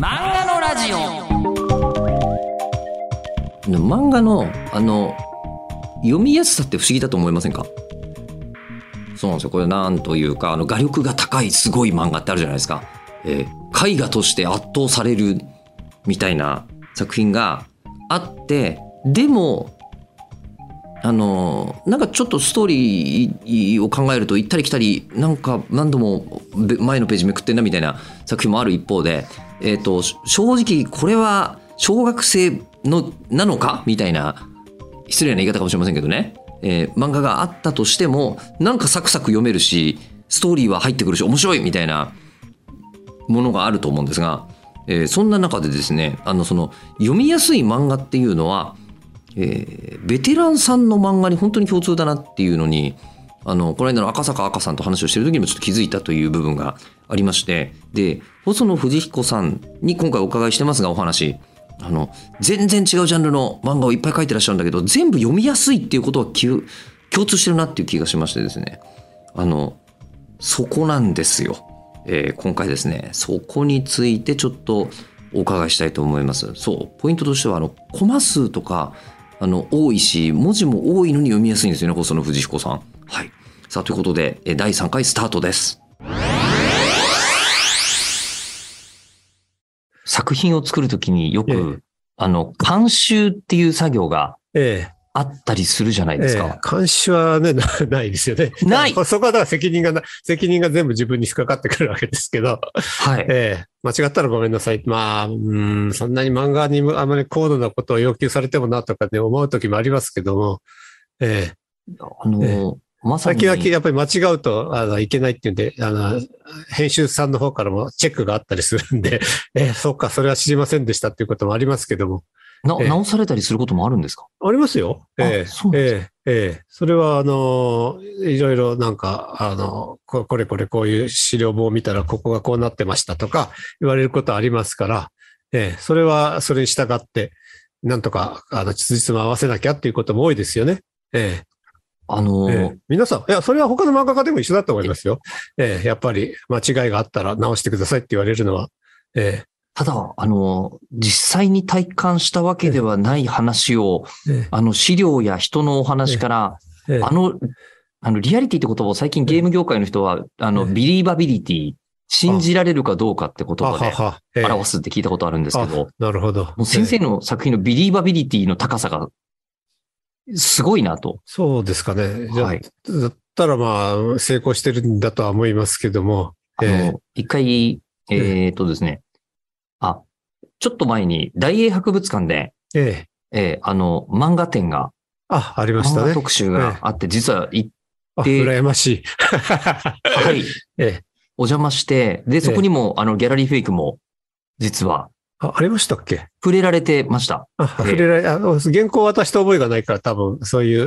漫画のラジオ。漫画のあの読みやすさって不思議だと思いませんか？そうなんですよ。これなんというかあの画力が高いすごい漫画ってあるじゃないですか、えー、絵画として圧倒されるみたいな作品があってでもあのなんかちょっとストーリーを考えると行ったり来たりなんか何度も前のページめくってんなみたいな作品もある一方で、えーと、正直これは小学生のなのか？みたいな失礼な言い方かもしれませんけどね、えー、漫画があったとしてもなんかサクサク読めるしストーリーは入ってくるし面白い！みたいなものがあると思うんですが、えー、そんな中でですねあのその読みやすい漫画っていうのはえー、ベテランさんの漫画に本当に共通だなっていうのにあのこの間の赤坂赤さんと話をしてる時にもちょっと気づいたという部分がありましてで細野藤彦さんに今回お伺いしてますがお話。あの全然違うジャンルの漫画をいっぱい書いてらっしゃるんだけど全部読みやすいっていうことは共通してるなっていう気がしましてですね。あのそこなんですよ、えー、今回ですね。そこについてちょっとお伺いしたいと思います。そうポイントとしてはあのコマ数とかあの多いし文字も多いのに読みやすいんですよね細野藤彦さん。はい、さあということで第3回スタートです。作品を作るときによく、ええ、あの監修っていう作業が、ええ、あったりするじゃないですか。ええ、監視はね、ないですよね。ない。そこはだから責任が責任が全部自分にかかってくるわけですけど。はい。ええ、間違ったらごめんなさい。まあ、うん、そんなに漫画にあまり高度なことを要求されてもなとかね、思う時もありますけども。ええ。あのえまさに。先々やっぱり間違うとあのいけないっていうんで、あの、編集さんの方からもチェックがあったりするんで、えー、そうか、それは知りませんでしたっていうこともありますけども。な、え直されたりすることもあるんですか？ありますよ。ええ。ー、ええ。ー、え。それは、あの、いろいろなんか、あのこ、これこれこういう資料簿を見たら、ここがこうなってましたとか言われることありますから、ええ。それはそれに従って、なんとか、あの、実実も合わせなきゃっていうことも多いですよね。ええ。あのーええ、皆さん、いや、それは他の漫画家でも一緒だと思いますよ。ええ、やっぱり間違いがあったら直してくださいって言われるのは、ええ、ただ、あの、実際に体感したわけではない話を、あの、資料や人のお話から、あの、あの、リアリティって言葉を最近ゲーム業界の人は、あの、ビリーバビリティ、信じられるかどうかって言葉で表すって聞いたことあるんですけど、なるほど。もう先生の作品のビリーバビリティの高さが、すごいなと。そうですかね。はい、だったらまあ、成功してるんだとは思いますけども。あの、一回、えっとですね、あ、ちょっと前に大英博物館で、ええ、ええ、あの、漫画展が、あ、ありましたね。特集があって、実は行って、羨ましい。はい。ええ、お邪魔して、で、そこにも、あの、ギャラリーフェイクも、実は、あ、ありましたっけ？触れられてました。あ、触れられ、あの、原稿渡した覚えがないから多分、そういう、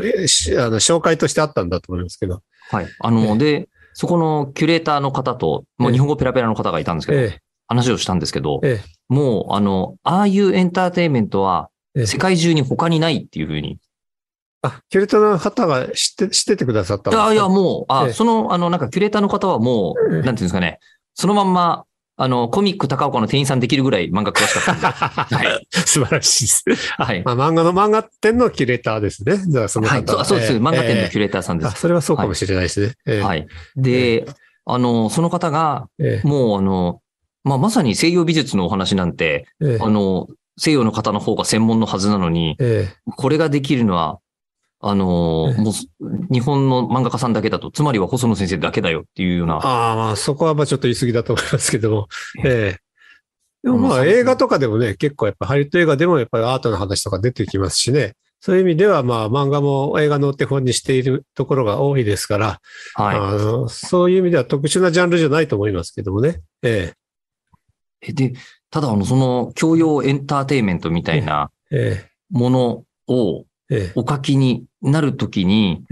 あの、紹介としてあったんだと思いますけど。はい。あの、で、そこのキュレーターの方と、もう日本語ペラペラの方がいたんですけど、ええ、話をしたんですけど、ええ、もう、あの、ああいうエンターテインメントは、世界中に他にないっていうふうに。あ、キュレーターの方が知って、知っててくださったんですか？あいや、もう、あ、その、あの、なんかキュレーターの方はもう、なんていうんですかね、そのまんま、あの、コミック高岡の店員さんできるぐらい漫画詳しかったんで。はい。素晴らしいです。はい。まあ、漫画の漫画店のキュレーターですね。じゃあ、その方はいそう、そうです、えー、漫画店のキュレーターさんです。それはそうかもしれないですね。はい。えー、はい、で、あの、その方が、もう、あの、まあ、まさに西洋美術のお話なんて、ええ、あの、西洋の方の方が専門のはずなのに、え、これができるのは、あのもう、日本の漫画家さんだけだと、つまりは細野先生だけだよっていうような。ああ、まあ、そこはまあちょっと言い過ぎだと思いますけども。ええ。でもまあ、映画とかでもね、結構やっぱハリウッド映画でもやっぱりアートの話とか出てきますしね。そういう意味では、まあ、漫画も映画のお手本にしているところが多いですから、はい、あのそういう意味では特殊なジャンルじゃないと思いますけどもね。ええ。で、ただ、あの、その、教養エンターテイメントみたいなものをお書きになるときに、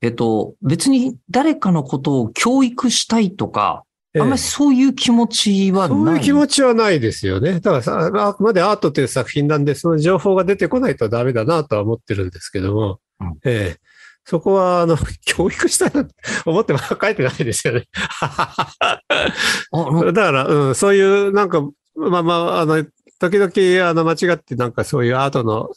えっと、別に誰かのことを教育したいとか、あんまりそういう気持ちはない、そういう気持ちはないですよね。だからさ、あくまでアートという作品なんで、その情報が出てこないとダメだなとは思ってるんですけども、うん、ええそこは、あの、教育したいな思っても書いてないですよね。だから、うん、そういう、なんか、まあまあ、あの、時々、あの、間違ってなんかそういうアートの、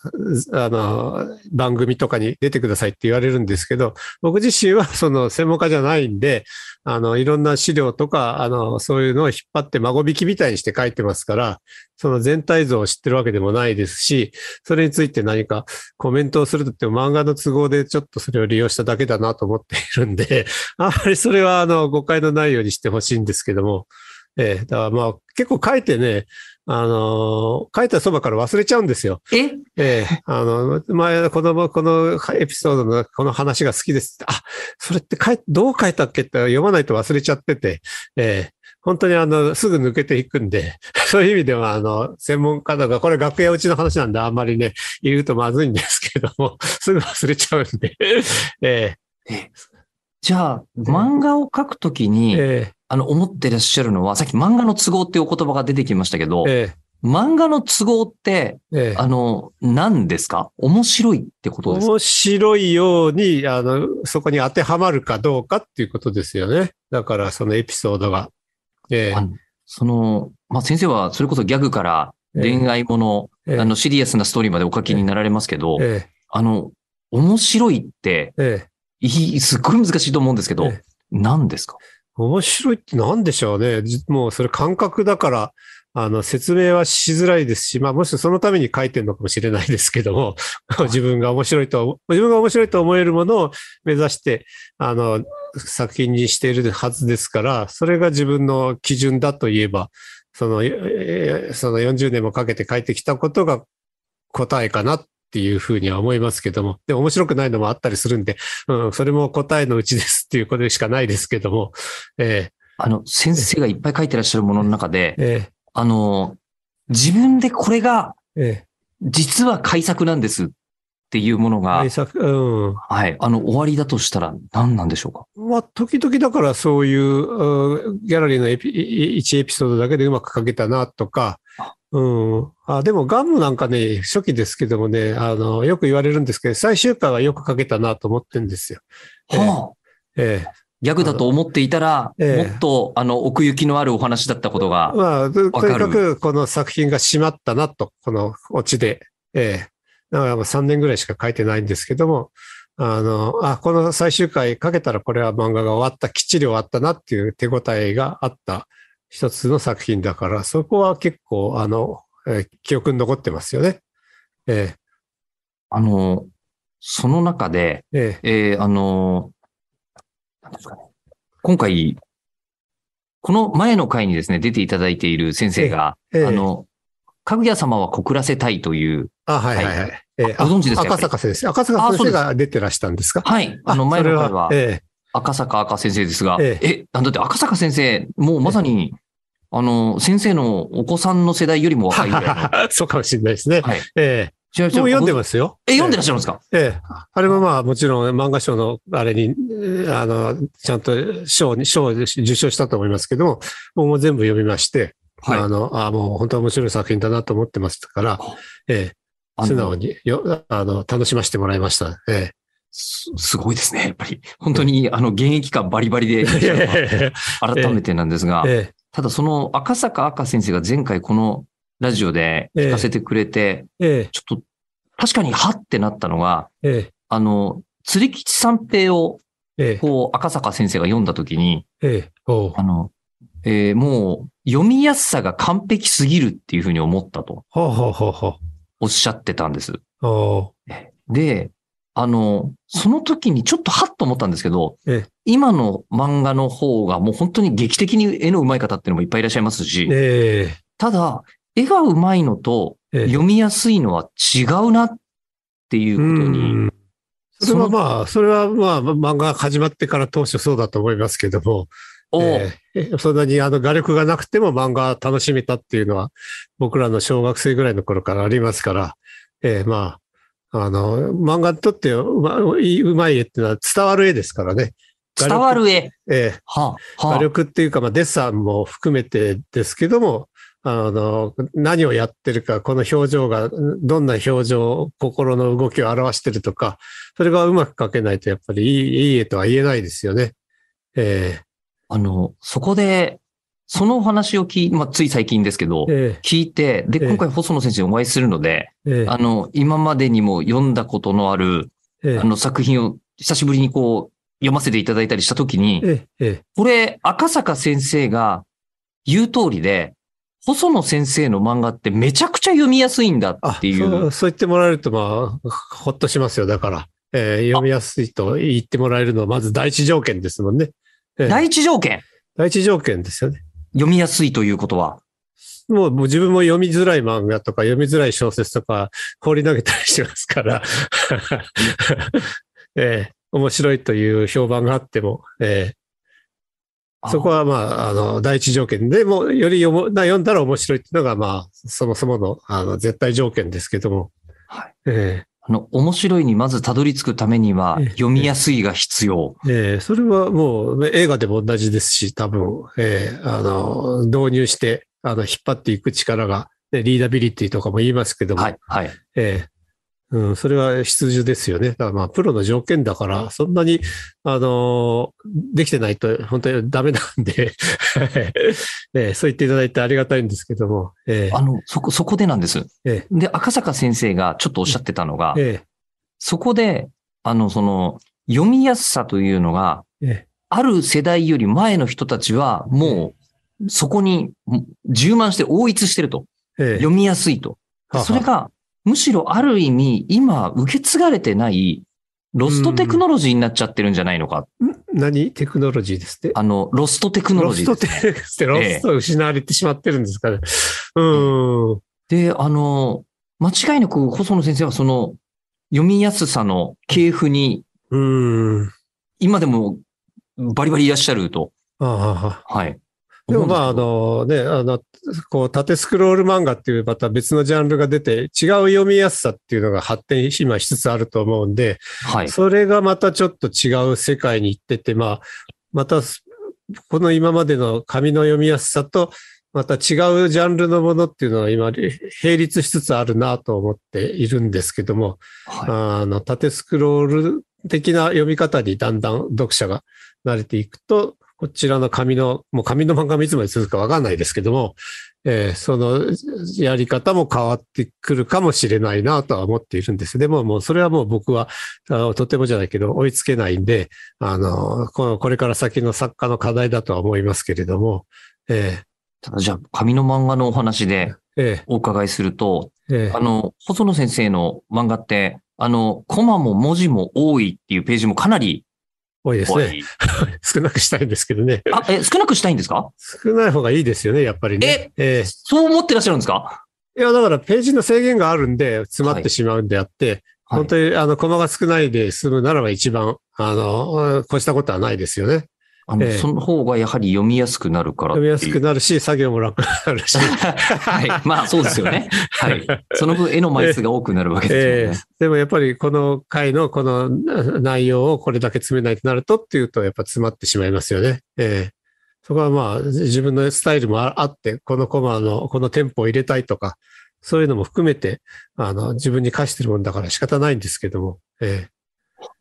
あの、番組とかに出てくださいって言われるんですけど、僕自身はその専門家じゃないんで、あの、いろんな資料とか、あの、そういうのを引っ張って孫引きみたいにして書いてますから、その全体像を知ってるわけでもないですし、それについて何かコメントをするとっても漫画の都合でちょっとそれを利用しただけだなと思っているんで、あんまりそれはあの、誤解のないようにしてほしいんですけども、ええだからまあ結構書いてね、あの書いたそばから忘れちゃうんですよ。え？ええあの、前、子供、このエピソードのこの話が好きですって。あ、それって書い、どう書いたっけって読まないと忘れちゃってて、ええ本当にあの、すぐ抜けていくんで、そういう意味では、あの、専門家とか、これ楽屋うちの話なんであんまりね、言うとまずいんですけども、すぐ忘れちゃうんで、えじゃあ、漫画を描くときえに、えあの、思ってらっしゃるのは、さっき漫画の都合っていうお言葉が出てきましたけど、え漫画の都合って、ええ。えあの、何ですか？面白いってことですか？面白いように、あの、そこに当てはまるかどうかっていうことですよね。だから、そのエピソードが。ええ。その、まあ、先生はそれこそギャグから恋愛もの、ええ。あの、シリアスなストーリーまでお書きになられますけど、えあの、面白いって、ええ。すっごい難しいと思うんですけど、え。何ですか？面白いって何でしょうね。じもうそれ感覚だから、あの、説明はしづらいですし、まあ、もしそのために書いてるのかもしれないですけども、自分が面白いと、自分が面白いと思えるものを目指して、あの、作品にしているはずですから、それが自分の基準だといえば、その、えーその40年もかけて書いてきたことが答えかなっていうふうには思いますけども、でも面白くないのもあったりするんで、うん、それも答えのうちですっていうことしかないですけども、えあの、先生がいっぱい書いてらっしゃるものの中でー、え。あの、自分でこれが実は改作なんですっていうものーが対、策、うん。はい、あの、終わりだとしたら何なんでしょうか？まあ、時々だからそういう、うんギャラリーのエピ1エピソードだけでうまく書けたなとか、うん。あ、でもガムなんかね、初期ですけどもね、あの、よく言われるんですけど、最終回はよく書けたなと思ってるんですよ。ええはあ、えギャグだと思っていたら、ええもっと、あの、奥行きのあるお話だったことえが、まあ、とにかくこの作品が締まったなと、このオチで。ええだからもう3年ぐらいしか書いてないんですけども、あの、あ、この最終回書けたらこれは漫画が終わった、きっちり終わったなっていう手応えがあった一つの作品だから、そこは結構、あの、えー記憶に残ってますよね。えあの、その中で、えええーあの、なんですかね。今回、この前の回にですね、出ていただいている先生が、ええあの、かぐや様は告らせたいという、あ、はいはいはい。ええご存知ですか赤坂先生。赤坂先生が出てらしたんですか？はい、あの前の回は。え赤坂赤先生ですが、ええ、なんだって赤坂先生、もうまさに、あの、先生のお子さんの世代よりも若いぐらい そうかもしれないですね。はい。ええもう読んです。ますよ。え、読んでらっしゃるんですか？ええ。あれもまあもちろん漫画賞のあれに、えーあの、ちゃんと賞に、賞を受賞したと思いますけども、もう全部読みまして、はいあの、あもう本当面白い作品だなと思ってましたから、ええ、素直によ、あの、楽しませてもらいました。えすすごいですね。やっぱり、本当に、あの、現役感バリバリで。改めてなんですが、えただその赤坂赤先生が前回このラジオで聞かせてくれて、え、え。ちょっと、確かにはってなったのが、え、え。あの、釣り吉三平を、え、え。こう、赤坂先生が読んだときに、あの、えーもう、読みやすさが完璧すぎるっていうふうに思ったとおっしゃってたんです。で、あの、その時にちょっとハッと思ったんですけどええ、今の漫画の方がもう本当に劇的に絵の上手い方っていうのもいっぱいいらっしゃいますし、えただ、絵が上手いのと読みやすいのは違うなっていうことに、うん。それはまあ、それはまあ、漫画が始まってから当初そうだと思いますけども、おええ。そんなにあの画力がなくても漫画楽しめたっていうのは、僕らの小学生ぐらいの頃からありますから、ええまあ、あの、漫画にとってうまうまい絵っていうのは伝わる絵ですからね。伝わる絵。ええはあ、は画あ、力っていうか、まあ、デッサンも含めてですけども、あの、何をやってるか、この表情が、どんな表情、心の動きを表してるとか、それがうまく描けないと、やっぱりいい、いい絵とは言えないですよね。えあの、そこで、そのお話を聞い、まあ、つい最近ですけど、え聞いて、で、ええ今回細野先生にお会いするので、えええあの、今までにも読んだことのある、ええあの作品を久しぶりにこう、読ませていただいたりしたときに、これ、赤坂先生が言う通りで、細野先生の漫画ってめちゃくちゃ読みやすいんだあってい。そううそう言ってもらえると、まあ、ほっとしますよ。だから、えー読みやすいと言ってもらえるのは、まず第一条件ですもんね。ええ第一条件、第一条件ですよね。読みやすいということは？もうもう自分も読みづらい漫画とか読みづらい小説とか放り投げたりしてますから、ええ。面白いという評判があっても、ええ。そこはまあ、あの、第一条件。でもうより読もな読んだら面白いっていうのが、まあ、そもそもの、あの、絶対条件ですけども、はい。えあの、面白いにまずたどり着くためにはええ、読みやすいが必要。ええ。えそれはもう映画でも同じですし、多分、ええ。あの、導入して、あの、引っ張っていく力が、ね、リーダビリティとかも言いますけども、はい、はい。ええうん、それは必需ですよね。だからまあ、プロの条件だから、そんなに、あのできてないと本当にダメなんで、ええそう言っていただいてありがたいんですけども、ええ。あの、そこ、そこでなんです。えで、赤坂先生がちょっとおっしゃってたのが、ええ。そこで、あの、その、読みやすさというのが、ええ。ある世代より前の人たちは、もう、そこにも充満して応一してると。ええ。読みやすいと。それが、むしろある意味、今、受け継がれてない、ロストテクノロジーになっちゃってるんじゃないのか。ん？何？テクノロジーですって？あの、ロストテクノロジーです、ね。テステ、ロスト失われてしまってるんですかね。うん。で、あの、間違いなく細野先生はその、読みやすさの系譜に、うん。今でもバリバリいらっしゃると。ああはい。でもまあ、あのね、あの、こう、縦スクロール漫画っていうまた別のジャンルが出て、違う読みやすさっていうのが発展今しつつあると思うんで、はい。それがまたちょっと違う世界に行ってて、まあ、また、この今までの紙の読みやすさと、また違うジャンルのものっていうのは今、並立しつつあるなと思っているんですけども、はあの、縦スクロール的な読み方にだんだん読者が慣れていくと、こちらの紙の、もう紙の漫画もいつまで続くかわかんないですけども、えーそのやり方も変わってくるかもしれないなとは思っているんです。でももうそれはもう僕はあのとてもじゃないけど追いつけないんで、あの、このこれから先の作家の課題だとは思いますけれども、えい。ただじゃあ、紙の漫画のお話でお伺いすると、ーえーあの、細野先生の漫画って、あの、コマも文字も多いっていうページもかなり多いですね。少なくしたいんですけどね。あ、え、少なくしたいんですか？少ない方がいいですよね、やっぱりね。えーそう思ってらっしゃるんですか？いや、だからページの制限があるんで、詰まってしまうんであって、はい本当に、あの、コマが少ないで済むならば一番、あの、越したことはないですよね。あの、ええその方がやはり読みやすくなるから。読みやすくなるし、作業も楽になるし。はい。まあ、そうですよね。はい。その分、絵の枚数が多くなるわけですよね。ええでもやっぱりこの回のこの内容をこれだけ詰めないとなるとっていうと、やっぱ詰まってしまいますよね。ええそこはまあ、自分のスタイルもああって、このコマの、このテンポを入れたいとか、そういうのも含めて、あの、自分に課してるもんだから仕方ないんですけども、え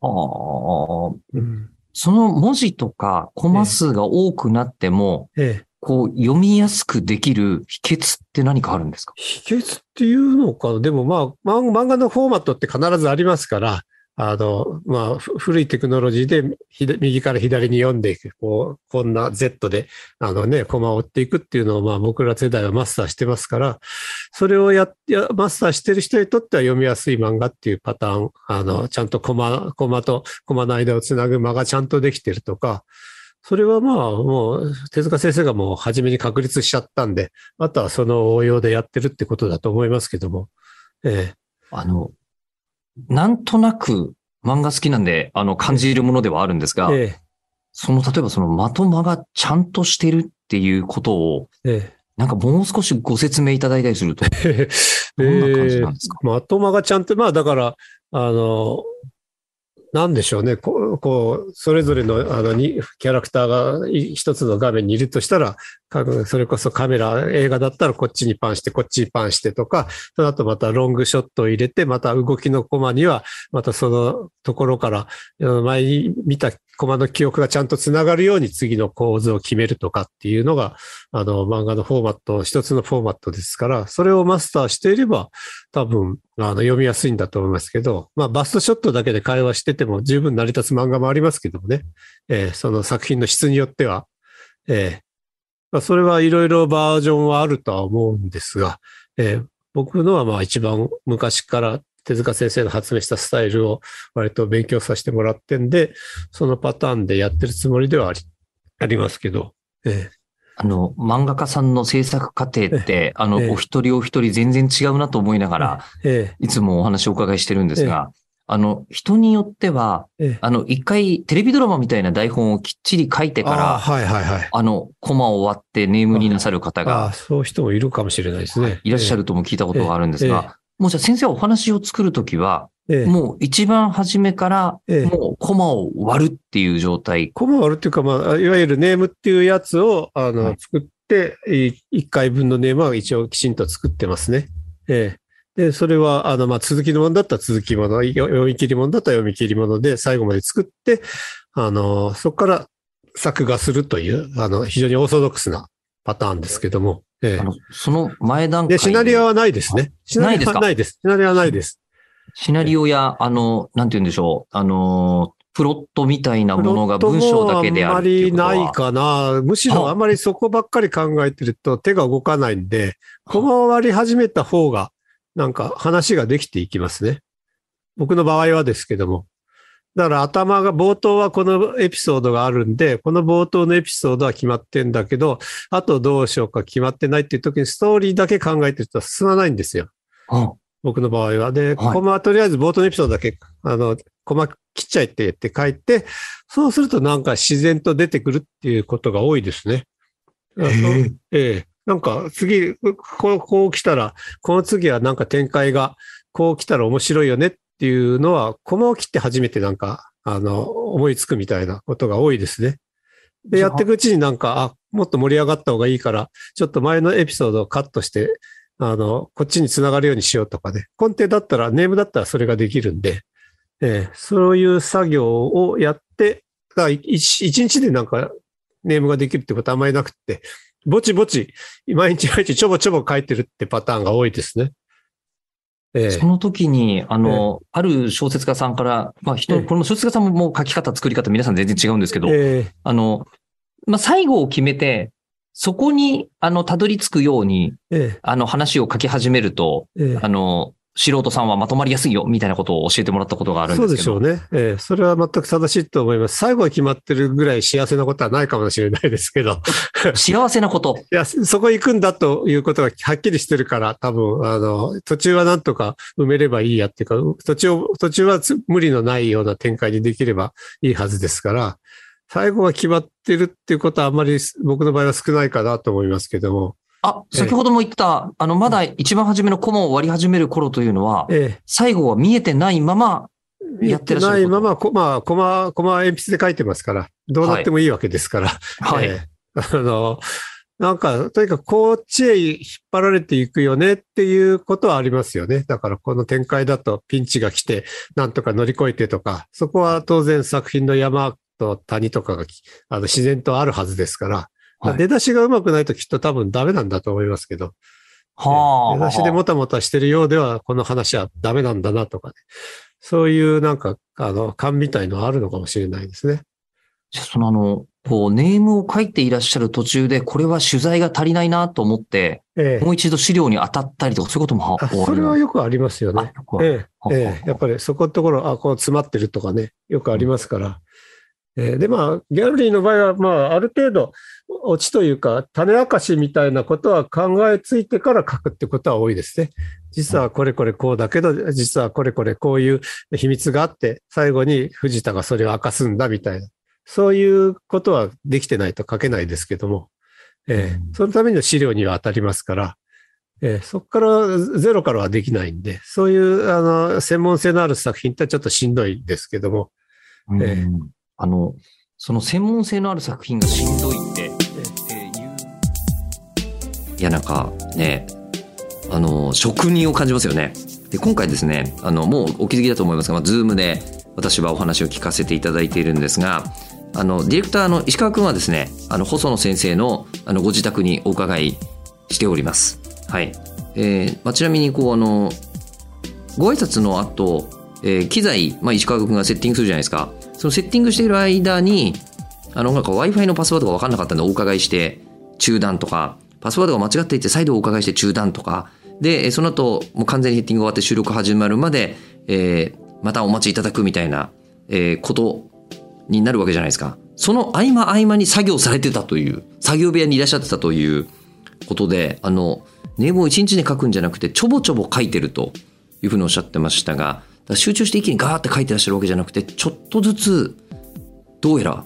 ああえうんその文字とかコマ数が多くなっても、ええ。こう読みやすくできる秘訣って何かあるんですか？秘訣っていうのか、でもまあ、漫漫画のフォーマットって必ずありますから、あの、まあ、古いテクノロジーで右から左に読んでいく、こう、こんな Z で、あのね、コマを追っていくっていうのを、まあ僕ら世代はマスターしてますから、それをやや、マスターしてる人にとっては読みやすい漫画っていうパターン、あの、ちゃんとコマ、コマとコマの間をつなぐ間がちゃんとできてるとか、それはまあ、もう、手塚先生がもう初めに確立しちゃったんで、あとはその応用でやってるってことだと思いますけども。えあの、なんとなく漫画好きなんで、あの、感じるものではあるんですが、え、え。その、例えばそのまとまがちゃんとしてるっていうことを、え、え。なんかもう少しご説明いただいたりすると、え。どんな感じなんですか、まとまがちゃんと、まあだから、あの、なんでしょうね。こう、こうそれぞれの、あの、に、キャラクターが一つの画面にいるとしたら、それこそカメラ、映画だったらこっちにパンして、こっちにパンしてとか、その後またロングショットを入れて、また動きのコマには、またそのところから、前に見たコマの記憶がちゃんとつながるように次の構図を決めるとかっていうのが、あの、漫画のフォーマット、一つのフォーマットですから、それをマスターしていれば、多分、あの、読みやすいんだと思いますけど、まあ、バストショットだけで会話してても十分成り立つ漫画もありますけどもね、えーその作品の質によっては、えーまあ、それはいろいろバージョンはあるとは思うんですが、えー僕のはまあ一番昔から手塚先生の発明したスタイルを割と勉強させてもらってんで、そのパターンでやってるつもりではありありますけど、えあの、漫画家さんの制作過程って、あの、ええ。お一人お一人全然違うなと思いながら、ええ。いつもお話をお伺いしてるんですが、あの、人によっては、ええ。えあの、一回テレビドラマみたいな台本をきっちり書いてから、はいはいはい。あの、コマを割ってネームになさる方あがあ、そういう人もいるかもしれないですね。いらっしゃるとも聞いたことがあるんですええ。が、もうじゃあ先生はお話を作るときは、ええ。もう一番初めから、ええもうコマを割るっていう状態。コマ割るっていうか、まあ、いわゆるネームっていうやつを、あの、はい作って、い一回分のネームは一応きちんと作ってますね。ええ。で、それは、あの、まあ、続きのものだったら続きもの、よ読み切りものだったら読み切りもので、最後まで作って、あの、そこから作画するという、あの、非常にオーソドックスなパターンですけども、えあのその前段え。階で、シナリオはないですね。シナリオないですか？はないです。シナリオはないです。シナリオや、あの、なんて言うんでしょう、あの、プロットみたいなものが文章だけであるっていうことはあんまりないかな。むしろあんまりそこばっかり考えてると手が動かないんで、コマを割り始めた方が、なんか話ができていきますね。僕の場合はですけども。だから頭が、冒頭はこのエピソードがあるんで、この冒頭のエピソードは決まってんだけど、あとどうしようか決まってないっていう時にストーリーだけ考えてると進まないんですよ。あ僕の場合は。で、はいコマはとりあえず冒頭のエピソードだけ、あの、コマ切っちゃえって言って書いて、そうするとなんか自然と出てくるっていうことが多いですね。あのええ。なんか次、こう、こう来たら、この次はなんか展開が、こう来たら面白いよねっていうのは、コマを切って初めてなんか、あの、思いつくみたいなことが多いですね。で、やっていくうちになんか、あ、もっと盛り上がった方がいいから、ちょっと前のエピソードをカットして、あの、こっちにつながるようにしようとかね。コンテだったら、ネームだったらそれができるんで、ええそういう作業をやって、だ一日でなんかネームができるってことはあんまりなくって、ぼちぼち、毎日毎日ちょぼちょぼ書いてるってパターンが多いですね。ええ。その時に、あの、ある小説家さんから、まあ人、ええ。この小説家さんももう書き方、作り方、皆さん全然違うんですけど、ええ。あの、まあ最後を決めて、そこに、あの、たどり着くように、えあの、話を書き始めると、えええ。あの、素人さんはまとまりやすいよ、みたいなことを教えてもらったことがあるんそうですけど。でしょうね。ええそれは全く正しいと思います。最後は決まってるぐらい幸せなことはないかもしれないですけど。幸せなこと。いや、そこ行くんだということがはっきりしてるから、多分、あの、途中はなんとか埋めればいいやっていうか、途中を、途中はつ無理のないような展開にできればいいはずですから、最後が決まってるっていうことはあんまり僕の場合は少ないかなと思いますけども、あ、先ほども言った、あの、まだ一番初めのコマを割り始める頃というのは、え最後は見えてないまま、え、やってらっしゃるないまま、こまあ、コマ、コマ鉛筆で書いてますから、どうなってもいいわけですから、はい。ええ。あの、なんか、とにかくこっちへ引っ張られていくよねっていうことはありますよね。だからこの展開だとピンチが来て、なんとか乗り越えてとか、そこは当然作品の山と谷とかがきあの自然とあるはずですから、はい出だしがうまくないときっと多分ダメなんだと思いますけど、はあ。出だしでもたもたしてるようではこの話はダメなんだなとかね。そういうなんか、あの、勘みたいのはあるのかもしれないですね。じゃあそのあの、こう、ネームを書いていらっしゃる途中で、これは取材が足りないなと思って、ええもう一度資料に当たったりとか、そういうこともあそれはよくありますよね。ええ、やっぱりそこのところ、あ、こう詰まってるとかね、よくありますから。ええで、まあ、ギャラリーの場合は、まあ、ある程度、オチというか、種明かしみたいなことは考えついてから書くってことは多いですね。実はこれこれこうだけど、実はこれこれこういう秘密があって、最後に藤田がそれを明かすんだみたいな。そういうことはできてないと書けないですけども、ええうん。そのための資料には当たりますから、えーそこからゼロからはできないんで、そういうあの専門性のある作品ってちょっとしんどいですけども、うん。ええあの、その専門性のある作品がしんどいって、えーいや、なんかね、あの、職人を感じますよね。で、今回ですね、あの、もうお気づきだと思いますが、まあ、ズームで私はお話を聞かせていただいているんですが、あのディレクターの石川君はですねあの細野先生のあのご自宅にお伺いしております。はいえーまあ、ちなみにこうあのご挨拶の後、えー機材、まあ、石川君がセッティングするじゃないですかそのセッティングしている間にあのなんか w i f i のパスワードが分かんなかったんでお伺いして中断とかパスワードが間違っていて再度お伺いして中断とかでその後もう完全にセッティング終わって収録始まるまで、えーまたお待ちいただくみたいな、えーことになるわけじゃないですか。その合間合間に作業されてたという作業部屋にいらっしゃってたということであのネームを一日で書くんじゃなくてちょぼちょぼ書いてるというふうにおっしゃってましたが集中して一気にガーって書いてらっしゃるわけじゃなくてちょっとずつどうやら、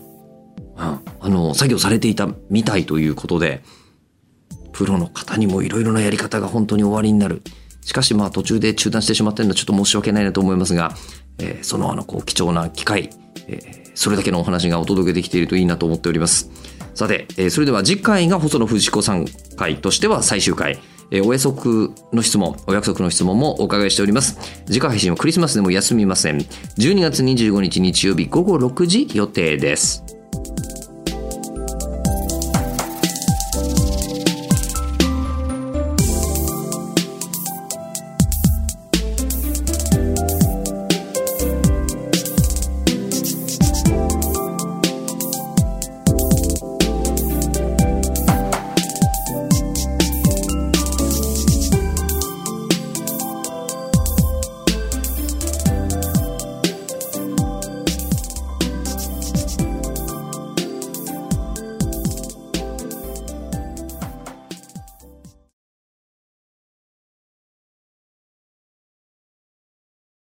うんあの作業されていたみたいということでプロの方にもいろいろなやり方が本当に終わりになる。しかしまあ途中で中断してしまってるのはちょっと申し訳ないなと思いますが、えーそのあのこう貴重な機会、えーそれだけのお話がお届けできているといいなと思っております。さて、えーそれでは次回が細野藤子さん回としては最終回。えーお約束の質問、お約束の質問もお伺いしております。次回配信はクリスマスでも休みません。12月25日日曜日午後6時予定です。